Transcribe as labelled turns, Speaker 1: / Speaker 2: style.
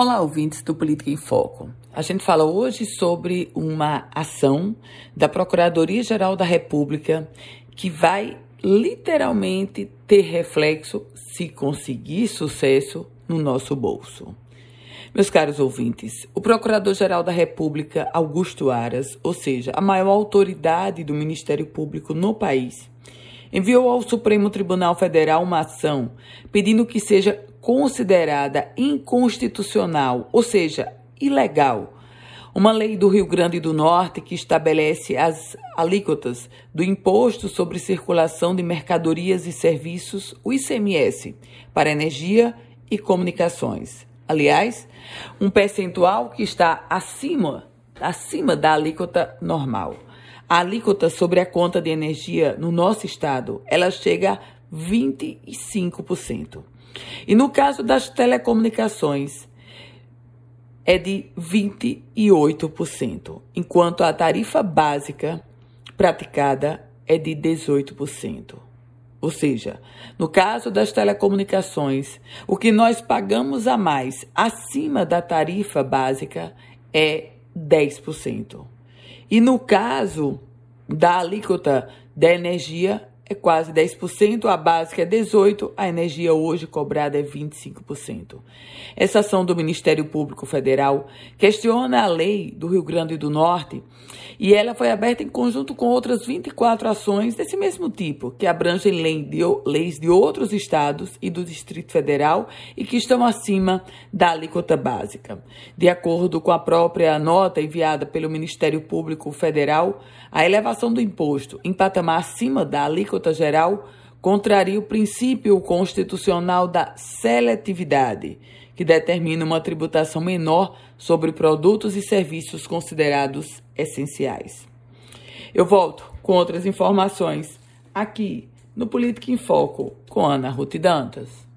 Speaker 1: Olá, ouvintes do Política em Foco. A gente fala hoje sobre uma ação da Procuradoria-Geral da República que vai literalmente ter reflexo, se conseguir sucesso, no nosso bolso. Meus caros ouvintes, o Procurador-Geral da República, Augusto Aras, ou seja, a maior autoridade do Ministério Público no país, enviou ao Supremo Tribunal Federal uma ação pedindo que seja considerada inconstitucional, ou seja, ilegal, uma lei do Rio Grande do Norte que estabelece as alíquotas do Imposto sobre Circulação de Mercadorias e Serviços, o ICMS, para energia e comunicações. Aliás, um percentual que está acima, acima da alíquota normal. A alíquota sobre a conta de energia no nosso estado, ela chega a 25%. E no caso das telecomunicações, é de 28%, enquanto a tarifa básica praticada é de 18%. Ou seja, no caso das telecomunicações, o que nós pagamos a mais acima da tarifa básica é 10%. E no caso da alíquota da energia, é quase 10%, a básica é 18%, a energia hoje cobrada é 25%. Essa ação do Ministério Público Federal questiona a lei do Rio Grande do Norte e ela foi aberta em conjunto com outras 24 ações desse mesmo tipo, que abrangem leis de outros estados e do Distrito Federal e que estão acima da alíquota básica. De acordo com a própria nota enviada pelo Ministério Público Federal, a elevação do imposto em patamar acima da alíquota alíquota geral contraria o princípio constitucional da seletividade, que determina uma tributação menor sobre produtos e serviços considerados essenciais. Eu volto com outras informações aqui no Política em Foco com Ana Ruth Dantas.